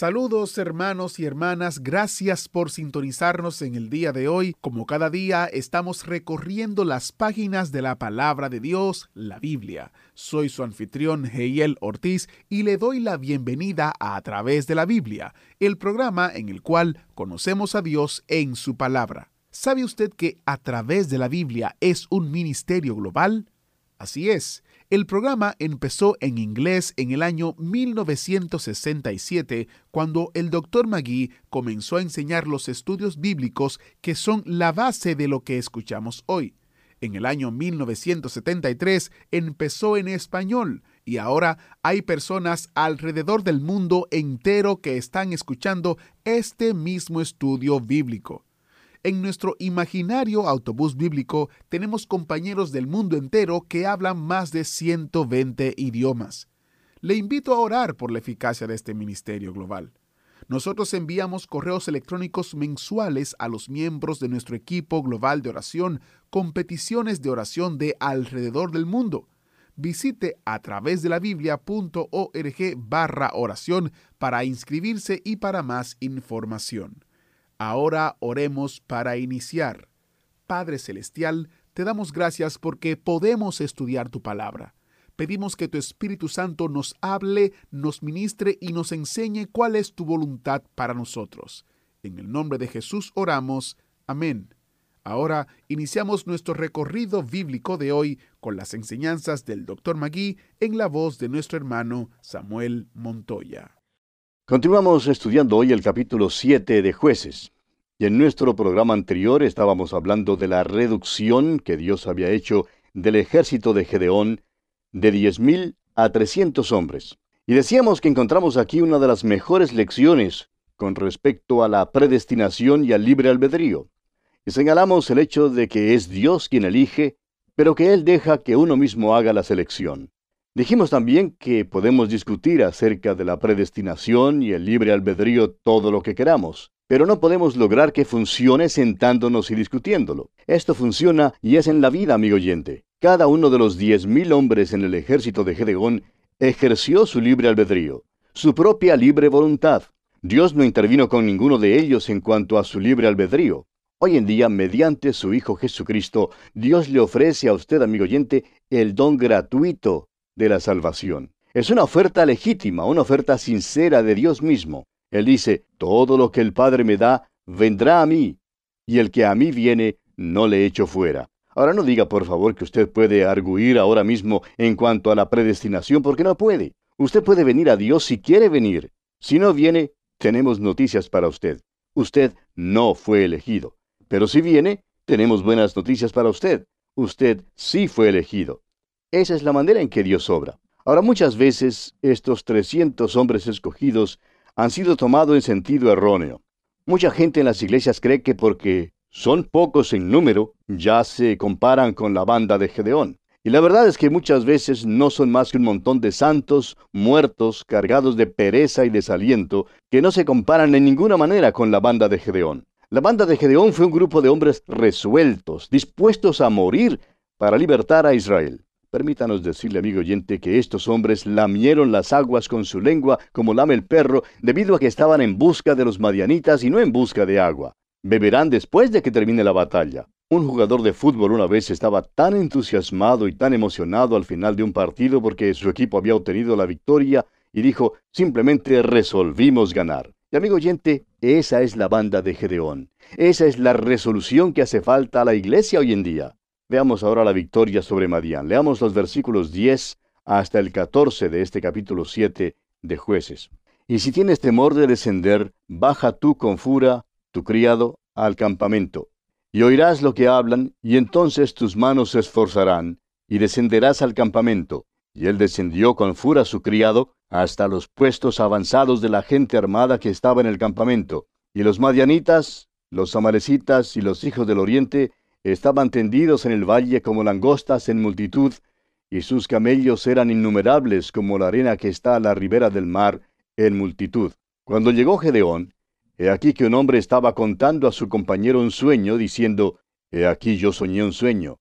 Saludos hermanos y hermanas, gracias por sintonizarnos en el día de hoy. Como cada día estamos recorriendo las páginas de la palabra de Dios, la Biblia. Soy su anfitrión Heiel Ortiz y le doy la bienvenida a A través de la Biblia, el programa en el cual conocemos a Dios en su palabra. ¿Sabe usted que A través de la Biblia es un ministerio global? Así es. El programa empezó en inglés en el año 1967, cuando el Dr. McGee comenzó a enseñar los estudios bíblicos que son la base de lo que escuchamos hoy. En el año 1973 empezó en español y ahora hay personas alrededor del mundo entero que están escuchando este mismo estudio bíblico. En nuestro imaginario autobús bíblico tenemos compañeros del mundo entero que hablan más de 120 idiomas. Le invito a orar por la eficacia de este ministerio global. Nosotros enviamos correos electrónicos mensuales a los miembros de nuestro equipo global de oración con peticiones de oración de alrededor del mundo. Visite a través de la biblia.org barra oración para inscribirse y para más información. Ahora oremos para iniciar. Padre Celestial, te damos gracias porque podemos estudiar tu palabra. Pedimos que tu Espíritu Santo nos hable, nos ministre y nos enseñe cuál es tu voluntad para nosotros. En el nombre de Jesús oramos. Amén. Ahora iniciamos nuestro recorrido bíblico de hoy con las enseñanzas del Dr. Magui en la voz de nuestro hermano Samuel Montoya. Continuamos estudiando hoy el capítulo 7 de jueces. Y en nuestro programa anterior estábamos hablando de la reducción que Dios había hecho del ejército de Gedeón de 10.000 a 300 hombres. Y decíamos que encontramos aquí una de las mejores lecciones con respecto a la predestinación y al libre albedrío. Y señalamos el hecho de que es Dios quien elige, pero que Él deja que uno mismo haga la selección. Dijimos también que podemos discutir acerca de la predestinación y el libre albedrío todo lo que queramos, pero no podemos lograr que funcione sentándonos y discutiéndolo. Esto funciona y es en la vida, amigo oyente. Cada uno de los diez mil hombres en el ejército de Gedeón ejerció su libre albedrío, su propia libre voluntad. Dios no intervino con ninguno de ellos en cuanto a su libre albedrío. Hoy en día, mediante su Hijo Jesucristo, Dios le ofrece a usted, amigo oyente, el don gratuito de la salvación. Es una oferta legítima, una oferta sincera de Dios mismo. Él dice, todo lo que el Padre me da, vendrá a mí, y el que a mí viene, no le echo fuera. Ahora no diga, por favor, que usted puede arguir ahora mismo en cuanto a la predestinación, porque no puede. Usted puede venir a Dios si quiere venir. Si no viene, tenemos noticias para usted. Usted no fue elegido. Pero si viene, tenemos buenas noticias para usted. Usted sí fue elegido. Esa es la manera en que Dios obra. Ahora muchas veces estos 300 hombres escogidos han sido tomados en sentido erróneo. Mucha gente en las iglesias cree que porque son pocos en número, ya se comparan con la banda de Gedeón. Y la verdad es que muchas veces no son más que un montón de santos muertos, cargados de pereza y desaliento, que no se comparan en ninguna manera con la banda de Gedeón. La banda de Gedeón fue un grupo de hombres resueltos, dispuestos a morir para libertar a Israel. Permítanos decirle, amigo oyente, que estos hombres lamieron las aguas con su lengua como lame el perro, debido a que estaban en busca de los madianitas y no en busca de agua. Beberán después de que termine la batalla. Un jugador de fútbol una vez estaba tan entusiasmado y tan emocionado al final de un partido porque su equipo había obtenido la victoria y dijo, simplemente resolvimos ganar. Y amigo oyente, esa es la banda de Gedeón. Esa es la resolución que hace falta a la iglesia hoy en día. Veamos ahora la victoria sobre Madián. Leamos los versículos 10 hasta el 14 de este capítulo 7 de jueces. Y si tienes temor de descender, baja tú con fura, tu criado, al campamento. Y oirás lo que hablan, y entonces tus manos se esforzarán, y descenderás al campamento. Y él descendió con fura su criado, hasta los puestos avanzados de la gente armada que estaba en el campamento. Y los madianitas, los amalecitas y los hijos del oriente estaban tendidos en el valle como langostas en multitud, y sus camellos eran innumerables como la arena que está a la ribera del mar en multitud. Cuando llegó Gedeón, he aquí que un hombre estaba contando a su compañero un sueño, diciendo, He aquí yo soñé un sueño.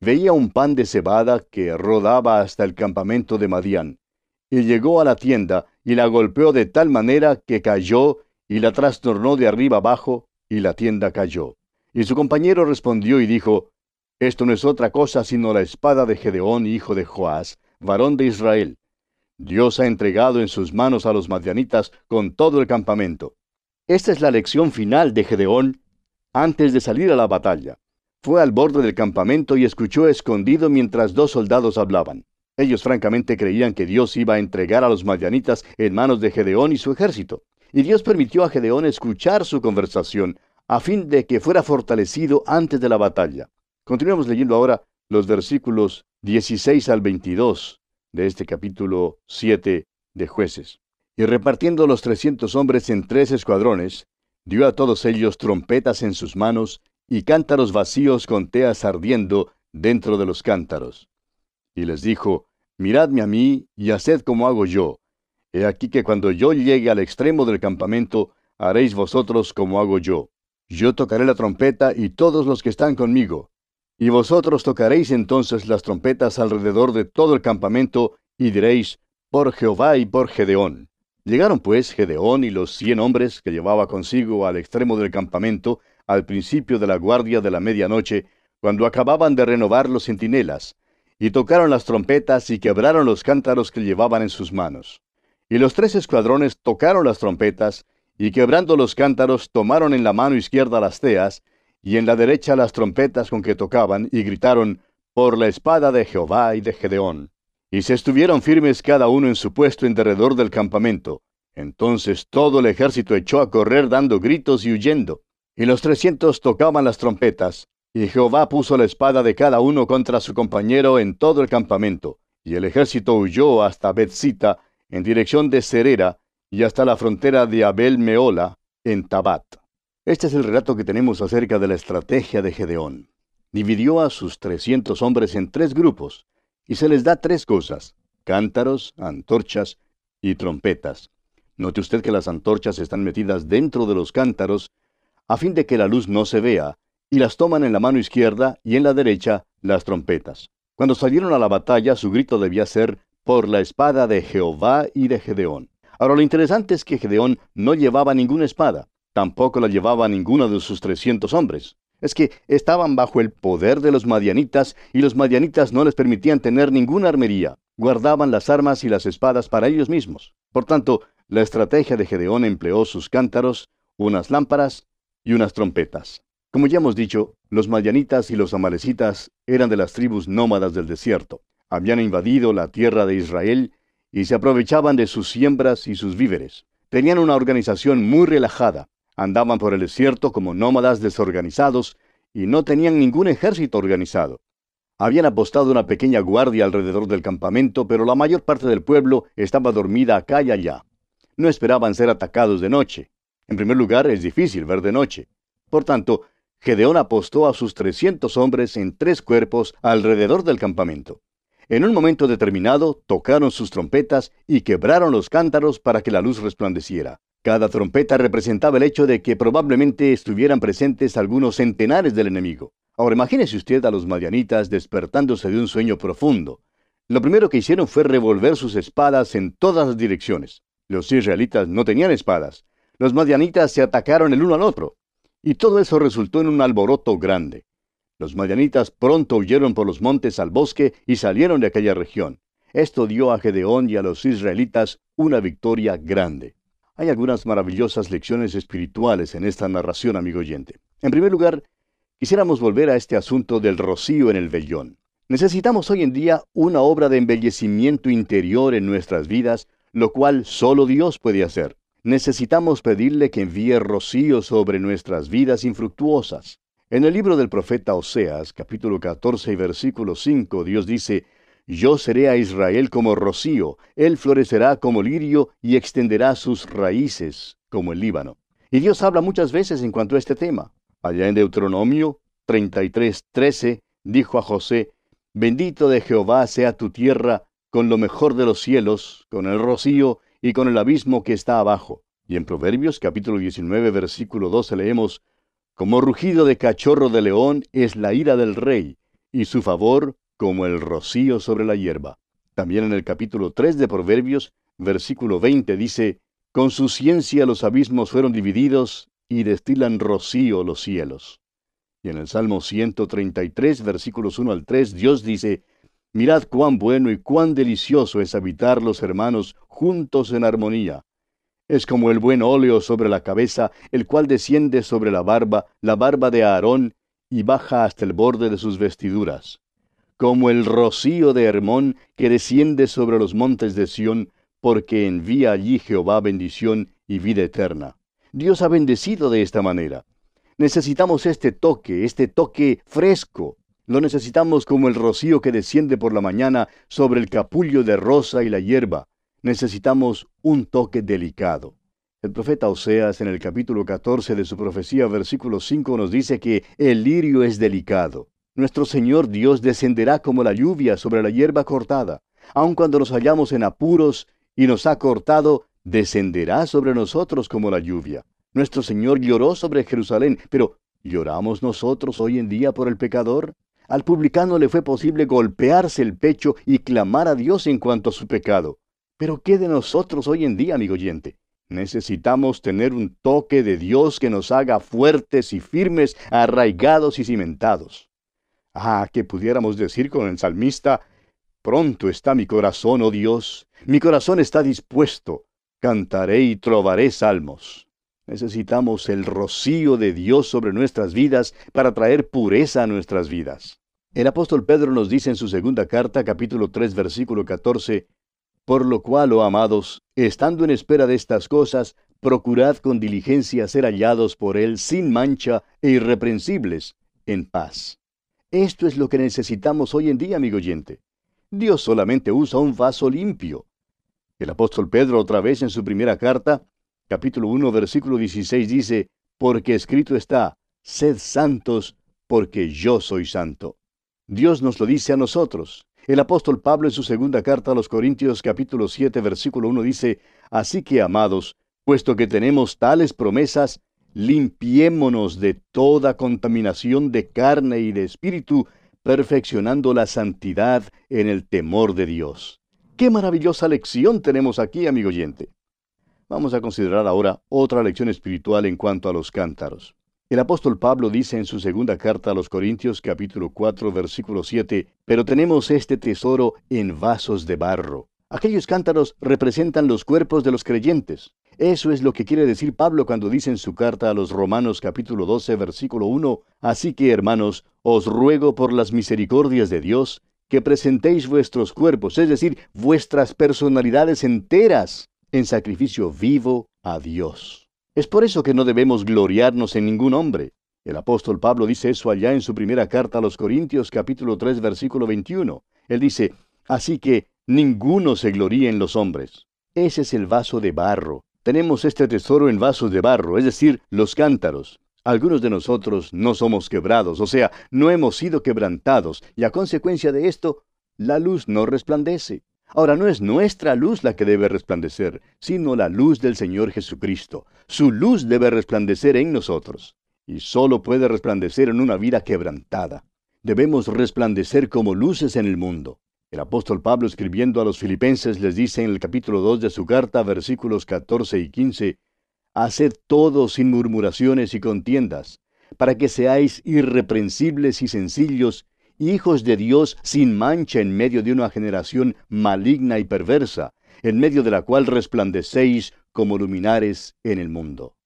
Veía un pan de cebada que rodaba hasta el campamento de Madián, y llegó a la tienda y la golpeó de tal manera que cayó y la trastornó de arriba abajo, y la tienda cayó. Y su compañero respondió y dijo, Esto no es otra cosa sino la espada de Gedeón, hijo de Joás, varón de Israel. Dios ha entregado en sus manos a los madianitas con todo el campamento. Esta es la lección final de Gedeón antes de salir a la batalla. Fue al borde del campamento y escuchó escondido mientras dos soldados hablaban. Ellos francamente creían que Dios iba a entregar a los madianitas en manos de Gedeón y su ejército. Y Dios permitió a Gedeón escuchar su conversación a fin de que fuera fortalecido antes de la batalla. Continuamos leyendo ahora los versículos 16 al 22 de este capítulo 7 de jueces. Y repartiendo los trescientos hombres en tres escuadrones, dio a todos ellos trompetas en sus manos y cántaros vacíos con teas ardiendo dentro de los cántaros. Y les dijo, Miradme a mí y haced como hago yo. He aquí que cuando yo llegue al extremo del campamento, haréis vosotros como hago yo. Yo tocaré la trompeta y todos los que están conmigo. Y vosotros tocaréis entonces las trompetas alrededor de todo el campamento y diréis, por Jehová y por Gedeón. Llegaron pues Gedeón y los cien hombres que llevaba consigo al extremo del campamento, al principio de la guardia de la medianoche, cuando acababan de renovar los centinelas, y tocaron las trompetas y quebraron los cántaros que llevaban en sus manos. Y los tres escuadrones tocaron las trompetas, y quebrando los cántaros tomaron en la mano izquierda las teas, y en la derecha las trompetas con que tocaban, y gritaron, por la espada de Jehová y de Gedeón. Y se estuvieron firmes cada uno en su puesto en derredor del campamento. Entonces todo el ejército echó a correr dando gritos y huyendo. Y los trescientos tocaban las trompetas, y Jehová puso la espada de cada uno contra su compañero en todo el campamento, y el ejército huyó hasta Betzita, en dirección de Cerera, y hasta la frontera de Abel Meola, en Tabat. Este es el relato que tenemos acerca de la estrategia de Gedeón. Dividió a sus trescientos hombres en tres grupos, y se les da tres cosas, cántaros, antorchas y trompetas. Note usted que las antorchas están metidas dentro de los cántaros, a fin de que la luz no se vea, y las toman en la mano izquierda y en la derecha las trompetas. Cuando salieron a la batalla, su grito debía ser por la espada de Jehová y de Gedeón. Ahora lo interesante es que Gedeón no llevaba ninguna espada, tampoco la llevaba ninguno de sus trescientos hombres. Es que estaban bajo el poder de los madianitas y los madianitas no les permitían tener ninguna armería. Guardaban las armas y las espadas para ellos mismos. Por tanto, la estrategia de Gedeón empleó sus cántaros, unas lámparas y unas trompetas. Como ya hemos dicho, los madianitas y los amalecitas eran de las tribus nómadas del desierto. Habían invadido la tierra de Israel y se aprovechaban de sus siembras y sus víveres. Tenían una organización muy relajada. Andaban por el desierto como nómadas desorganizados y no tenían ningún ejército organizado. Habían apostado una pequeña guardia alrededor del campamento, pero la mayor parte del pueblo estaba dormida acá y allá. No esperaban ser atacados de noche. En primer lugar, es difícil ver de noche. Por tanto, Gedeón apostó a sus trescientos hombres en tres cuerpos alrededor del campamento. En un momento determinado tocaron sus trompetas y quebraron los cántaros para que la luz resplandeciera. Cada trompeta representaba el hecho de que probablemente estuvieran presentes algunos centenares del enemigo. Ahora imagínese usted a los madianitas despertándose de un sueño profundo. Lo primero que hicieron fue revolver sus espadas en todas las direcciones. Los israelitas no tenían espadas. Los madianitas se atacaron el uno al otro. Y todo eso resultó en un alboroto grande. Los madianitas pronto huyeron por los montes al bosque y salieron de aquella región. Esto dio a Gedeón y a los israelitas una victoria grande. Hay algunas maravillosas lecciones espirituales en esta narración, amigo oyente. En primer lugar, quisiéramos volver a este asunto del rocío en el vellón. Necesitamos hoy en día una obra de embellecimiento interior en nuestras vidas, lo cual solo Dios puede hacer necesitamos pedirle que envíe rocío sobre nuestras vidas infructuosas. En el libro del profeta Oseas, capítulo 14 y versículo 5, Dios dice, Yo seré a Israel como rocío, él florecerá como lirio y extenderá sus raíces como el Líbano. Y Dios habla muchas veces en cuanto a este tema. Allá en Deuteronomio 33:13 dijo a José, Bendito de Jehová sea tu tierra con lo mejor de los cielos, con el rocío y con el abismo que está abajo. Y en Proverbios capítulo 19 versículo 12 leemos, Como rugido de cachorro de león es la ira del rey, y su favor como el rocío sobre la hierba. También en el capítulo 3 de Proverbios, versículo 20 dice, Con su ciencia los abismos fueron divididos y destilan rocío los cielos. Y en el Salmo 133, versículos 1 al 3, Dios dice, Mirad cuán bueno y cuán delicioso es habitar los hermanos juntos en armonía. Es como el buen óleo sobre la cabeza, el cual desciende sobre la barba, la barba de Aarón, y baja hasta el borde de sus vestiduras. Como el rocío de Hermón que desciende sobre los montes de Sión, porque envía allí Jehová bendición y vida eterna. Dios ha bendecido de esta manera. Necesitamos este toque, este toque fresco. Lo necesitamos como el rocío que desciende por la mañana sobre el capullo de rosa y la hierba. Necesitamos un toque delicado. El profeta Oseas en el capítulo 14 de su profecía, versículo 5, nos dice que el lirio es delicado. Nuestro Señor Dios descenderá como la lluvia sobre la hierba cortada. Aun cuando nos hallamos en apuros y nos ha cortado, descenderá sobre nosotros como la lluvia. Nuestro Señor lloró sobre Jerusalén, pero ¿lloramos nosotros hoy en día por el pecador? Al publicano le fue posible golpearse el pecho y clamar a Dios en cuanto a su pecado. Pero ¿qué de nosotros hoy en día, amigo oyente? Necesitamos tener un toque de Dios que nos haga fuertes y firmes, arraigados y cimentados. Ah, que pudiéramos decir con el salmista, Pronto está mi corazón, oh Dios, mi corazón está dispuesto, cantaré y trovaré salmos. Necesitamos el rocío de Dios sobre nuestras vidas para traer pureza a nuestras vidas. El apóstol Pedro nos dice en su segunda carta, capítulo 3, versículo 14, Por lo cual, oh amados, estando en espera de estas cosas, procurad con diligencia ser hallados por Él sin mancha e irreprensibles, en paz. Esto es lo que necesitamos hoy en día, amigo oyente. Dios solamente usa un vaso limpio. El apóstol Pedro otra vez en su primera carta capítulo 1, versículo 16 dice, porque escrito está, sed santos, porque yo soy santo. Dios nos lo dice a nosotros. El apóstol Pablo en su segunda carta a los Corintios capítulo 7 versículo 1 dice, Así que, amados, puesto que tenemos tales promesas, limpiémonos de toda contaminación de carne y de espíritu, perfeccionando la santidad en el temor de Dios. Qué maravillosa lección tenemos aquí, amigo oyente. Vamos a considerar ahora otra lección espiritual en cuanto a los cántaros. El apóstol Pablo dice en su segunda carta a los Corintios capítulo 4 versículo 7, pero tenemos este tesoro en vasos de barro. Aquellos cántaros representan los cuerpos de los creyentes. Eso es lo que quiere decir Pablo cuando dice en su carta a los Romanos capítulo 12 versículo 1, Así que hermanos, os ruego por las misericordias de Dios, que presentéis vuestros cuerpos, es decir, vuestras personalidades enteras, en sacrificio vivo a Dios. Es por eso que no debemos gloriarnos en ningún hombre. El apóstol Pablo dice eso allá en su primera carta a los Corintios capítulo 3 versículo 21. Él dice, así que ninguno se gloríe en los hombres. Ese es el vaso de barro. Tenemos este tesoro en vasos de barro, es decir, los cántaros. Algunos de nosotros no somos quebrados, o sea, no hemos sido quebrantados, y a consecuencia de esto, la luz no resplandece. Ahora no es nuestra luz la que debe resplandecer, sino la luz del Señor Jesucristo. Su luz debe resplandecer en nosotros. Y solo puede resplandecer en una vida quebrantada. Debemos resplandecer como luces en el mundo. El apóstol Pablo escribiendo a los filipenses les dice en el capítulo 2 de su carta, versículos 14 y 15, Haced todo sin murmuraciones y contiendas, para que seáis irreprensibles y sencillos, hijos de Dios sin mancha en medio de una generación maligna y perversa, en medio de la cual resplandecéis como luminares en el mundo.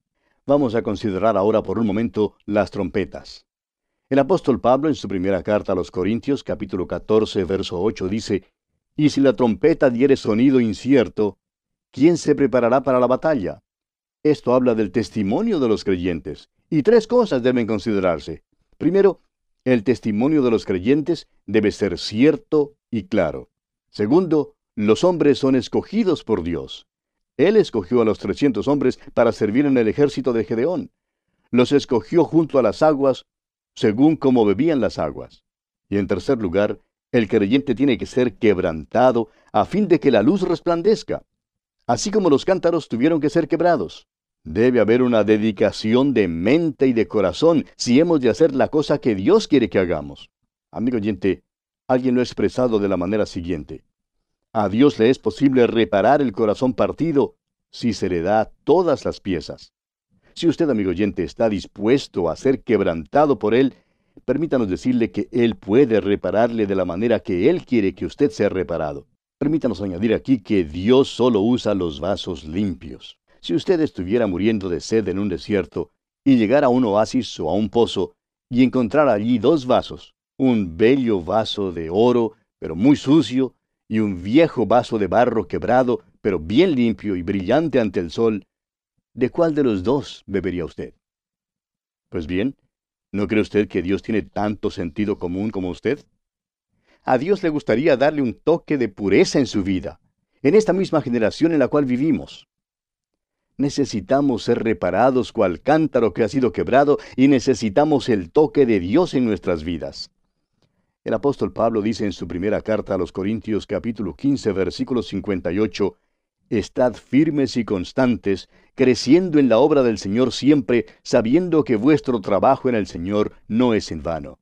Vamos a considerar ahora por un momento las trompetas. El apóstol Pablo en su primera carta a los Corintios capítulo 14 verso 8 dice, Y si la trompeta diere sonido incierto, ¿quién se preparará para la batalla? Esto habla del testimonio de los creyentes, y tres cosas deben considerarse. Primero, el testimonio de los creyentes debe ser cierto y claro. Segundo, los hombres son escogidos por Dios. Él escogió a los 300 hombres para servir en el ejército de Gedeón. Los escogió junto a las aguas, según como bebían las aguas. Y en tercer lugar, el creyente tiene que ser quebrantado a fin de que la luz resplandezca. Así como los cántaros tuvieron que ser quebrados. Debe haber una dedicación de mente y de corazón si hemos de hacer la cosa que Dios quiere que hagamos. Amigo oyente, alguien lo ha expresado de la manera siguiente. A Dios le es posible reparar el corazón partido si se le da todas las piezas. Si usted, amigo oyente, está dispuesto a ser quebrantado por Él, permítanos decirle que Él puede repararle de la manera que Él quiere que usted sea reparado. Permítanos añadir aquí que Dios solo usa los vasos limpios. Si usted estuviera muriendo de sed en un desierto y llegara a un oasis o a un pozo y encontrara allí dos vasos, un bello vaso de oro, pero muy sucio, y un viejo vaso de barro quebrado, pero bien limpio y brillante ante el sol, ¿de cuál de los dos bebería usted? Pues bien, ¿no cree usted que Dios tiene tanto sentido común como usted? A Dios le gustaría darle un toque de pureza en su vida, en esta misma generación en la cual vivimos. Necesitamos ser reparados cual cántaro que ha sido quebrado y necesitamos el toque de Dios en nuestras vidas. El apóstol Pablo dice en su primera carta a los Corintios capítulo 15 versículo 58, Estad firmes y constantes, creciendo en la obra del Señor siempre, sabiendo que vuestro trabajo en el Señor no es en vano.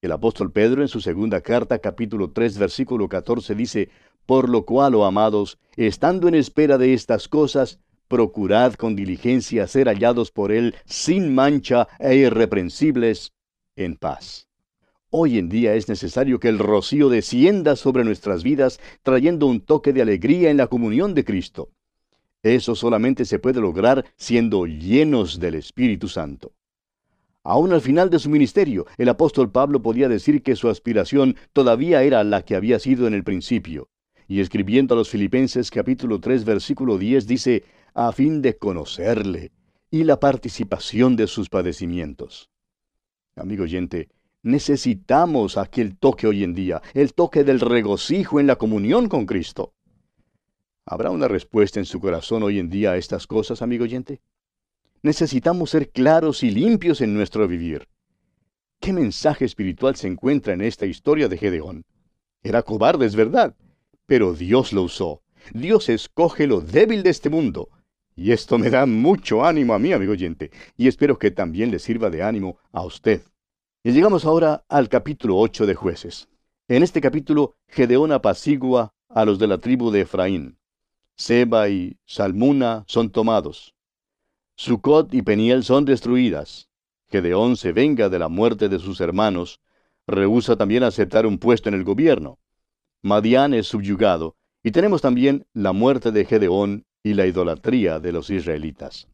El apóstol Pedro en su segunda carta, capítulo 3, versículo 14, dice, Por lo cual, oh amados, estando en espera de estas cosas, procurad con diligencia ser hallados por Él sin mancha e irreprensibles, en paz. Hoy en día es necesario que el rocío descienda sobre nuestras vidas, trayendo un toque de alegría en la comunión de Cristo. Eso solamente se puede lograr siendo llenos del Espíritu Santo. Aún al final de su ministerio, el apóstol Pablo podía decir que su aspiración todavía era la que había sido en el principio. Y escribiendo a los Filipenses capítulo 3 versículo 10 dice, a fin de conocerle y la participación de sus padecimientos. Amigo oyente, necesitamos aquel toque hoy en día, el toque del regocijo en la comunión con Cristo. ¿Habrá una respuesta en su corazón hoy en día a estas cosas, amigo oyente? Necesitamos ser claros y limpios en nuestro vivir. ¿Qué mensaje espiritual se encuentra en esta historia de Gedeón? Era cobarde, es verdad, pero Dios lo usó. Dios escoge lo débil de este mundo. Y esto me da mucho ánimo a mí, amigo oyente, y espero que también le sirva de ánimo a usted. Y llegamos ahora al capítulo 8 de jueces. En este capítulo, Gedeón apacigua a los de la tribu de Efraín. Seba y Salmuna son tomados. Sucot y Peniel son destruidas. Gedeón se venga de la muerte de sus hermanos. Rehúsa también aceptar un puesto en el gobierno. Madián es subyugado. Y tenemos también la muerte de Gedeón y la idolatría de los israelitas.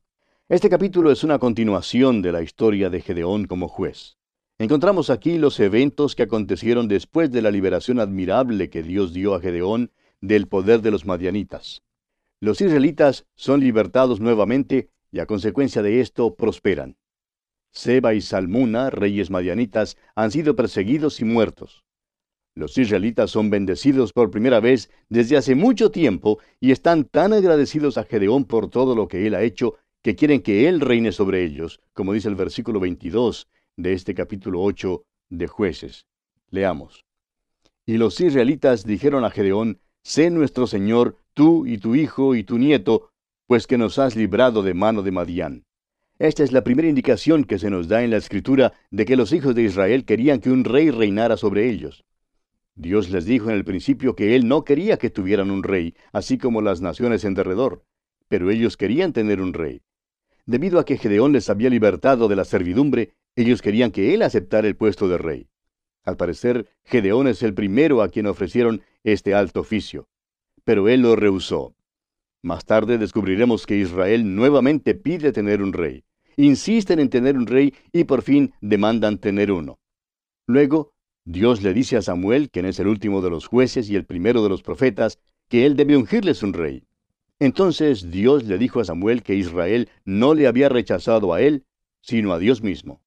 Este capítulo es una continuación de la historia de Gedeón como juez. Encontramos aquí los eventos que acontecieron después de la liberación admirable que Dios dio a Gedeón del poder de los madianitas. Los israelitas son libertados nuevamente y a consecuencia de esto prosperan. Seba y Salmuna, reyes madianitas, han sido perseguidos y muertos. Los israelitas son bendecidos por primera vez desde hace mucho tiempo y están tan agradecidos a Gedeón por todo lo que él ha hecho que quieren que él reine sobre ellos, como dice el versículo 22 de este capítulo 8 de jueces. Leamos. Y los israelitas dijeron a Gedeón, Sé nuestro Señor, tú y tu hijo y tu nieto, pues que nos has librado de mano de Madián. Esta es la primera indicación que se nos da en la escritura de que los hijos de Israel querían que un rey reinara sobre ellos. Dios les dijo en el principio que Él no quería que tuvieran un rey, así como las naciones en derredor, pero ellos querían tener un rey. Debido a que Gedeón les había libertado de la servidumbre, ellos querían que Él aceptara el puesto de rey. Al parecer, Gedeón es el primero a quien ofrecieron este alto oficio, pero Él lo rehusó. Más tarde descubriremos que Israel nuevamente pide tener un rey. Insisten en tener un rey y por fin demandan tener uno. Luego, Dios le dice a Samuel, quien es el último de los jueces y el primero de los profetas, que él debe ungirles un rey. Entonces Dios le dijo a Samuel que Israel no le había rechazado a él, sino a Dios mismo.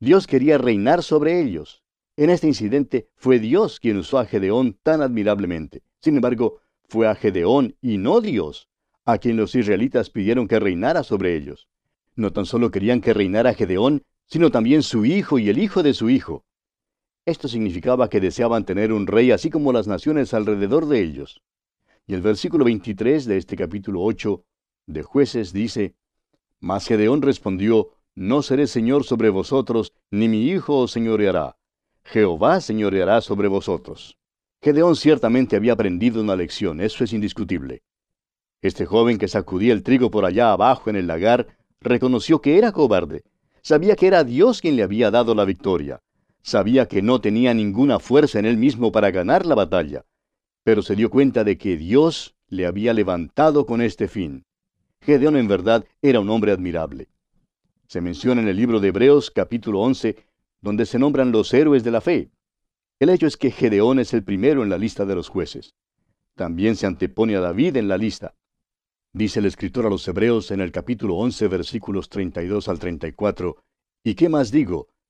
Dios quería reinar sobre ellos. En este incidente fue Dios quien usó a Gedeón tan admirablemente. Sin embargo, fue a Gedeón y no Dios, a quien los israelitas pidieron que reinara sobre ellos. No tan solo querían que reinara Gedeón, sino también su hijo y el hijo de su hijo. Esto significaba que deseaban tener un rey así como las naciones alrededor de ellos. Y el versículo 23 de este capítulo 8 de jueces dice, Mas Gedeón respondió, No seré señor sobre vosotros, ni mi hijo os señoreará. Jehová señoreará sobre vosotros. Gedeón ciertamente había aprendido una lección, eso es indiscutible. Este joven que sacudía el trigo por allá abajo en el lagar reconoció que era cobarde. Sabía que era Dios quien le había dado la victoria. Sabía que no tenía ninguna fuerza en él mismo para ganar la batalla. Pero se dio cuenta de que Dios le había levantado con este fin. Gedeón en verdad era un hombre admirable. Se menciona en el libro de Hebreos capítulo 11, donde se nombran los héroes de la fe. El hecho es que Gedeón es el primero en la lista de los jueces. También se antepone a David en la lista. Dice el escritor a los Hebreos en el capítulo 11 versículos 32 al 34, ¿Y qué más digo?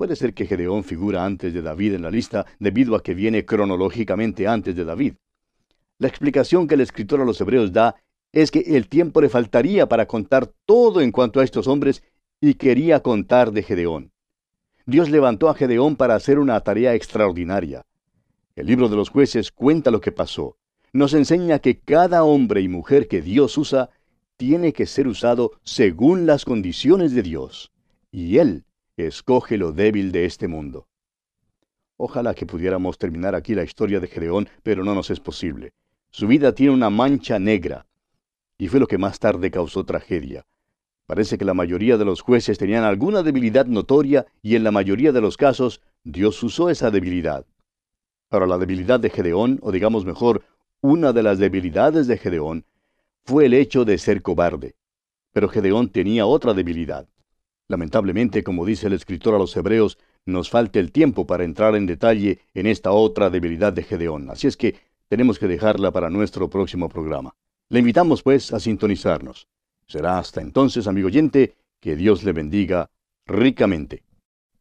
Puede ser que Gedeón figura antes de David en la lista debido a que viene cronológicamente antes de David. La explicación que el escritor a los hebreos da es que el tiempo le faltaría para contar todo en cuanto a estos hombres y quería contar de Gedeón. Dios levantó a Gedeón para hacer una tarea extraordinaria. El libro de los jueces cuenta lo que pasó. Nos enseña que cada hombre y mujer que Dios usa tiene que ser usado según las condiciones de Dios. Y Él escoge lo débil de este mundo. Ojalá que pudiéramos terminar aquí la historia de Gedeón, pero no nos es posible. Su vida tiene una mancha negra, y fue lo que más tarde causó tragedia. Parece que la mayoría de los jueces tenían alguna debilidad notoria y en la mayoría de los casos Dios usó esa debilidad. Ahora la debilidad de Gedeón, o digamos mejor, una de las debilidades de Gedeón, fue el hecho de ser cobarde. Pero Gedeón tenía otra debilidad. Lamentablemente, como dice el escritor a los Hebreos, nos falta el tiempo para entrar en detalle en esta otra debilidad de Gedeón. Así es que tenemos que dejarla para nuestro próximo programa. Le invitamos, pues, a sintonizarnos. Será hasta entonces, amigo oyente, que Dios le bendiga ricamente.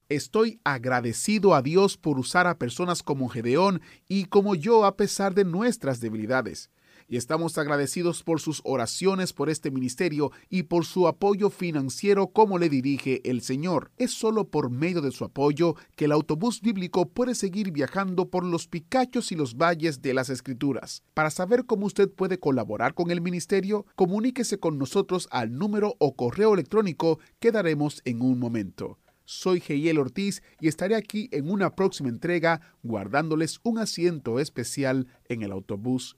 Estoy agradecido a Dios por usar a personas como Gedeón y como yo a pesar de nuestras debilidades y estamos agradecidos por sus oraciones por este ministerio y por su apoyo financiero como le dirige el Señor. Es solo por medio de su apoyo que el autobús bíblico puede seguir viajando por los picachos y los valles de las Escrituras. Para saber cómo usted puede colaborar con el ministerio, comuníquese con nosotros al número o correo electrónico que daremos en un momento. Soy Geiel Ortiz y estaré aquí en una próxima entrega guardándoles un asiento especial en el autobús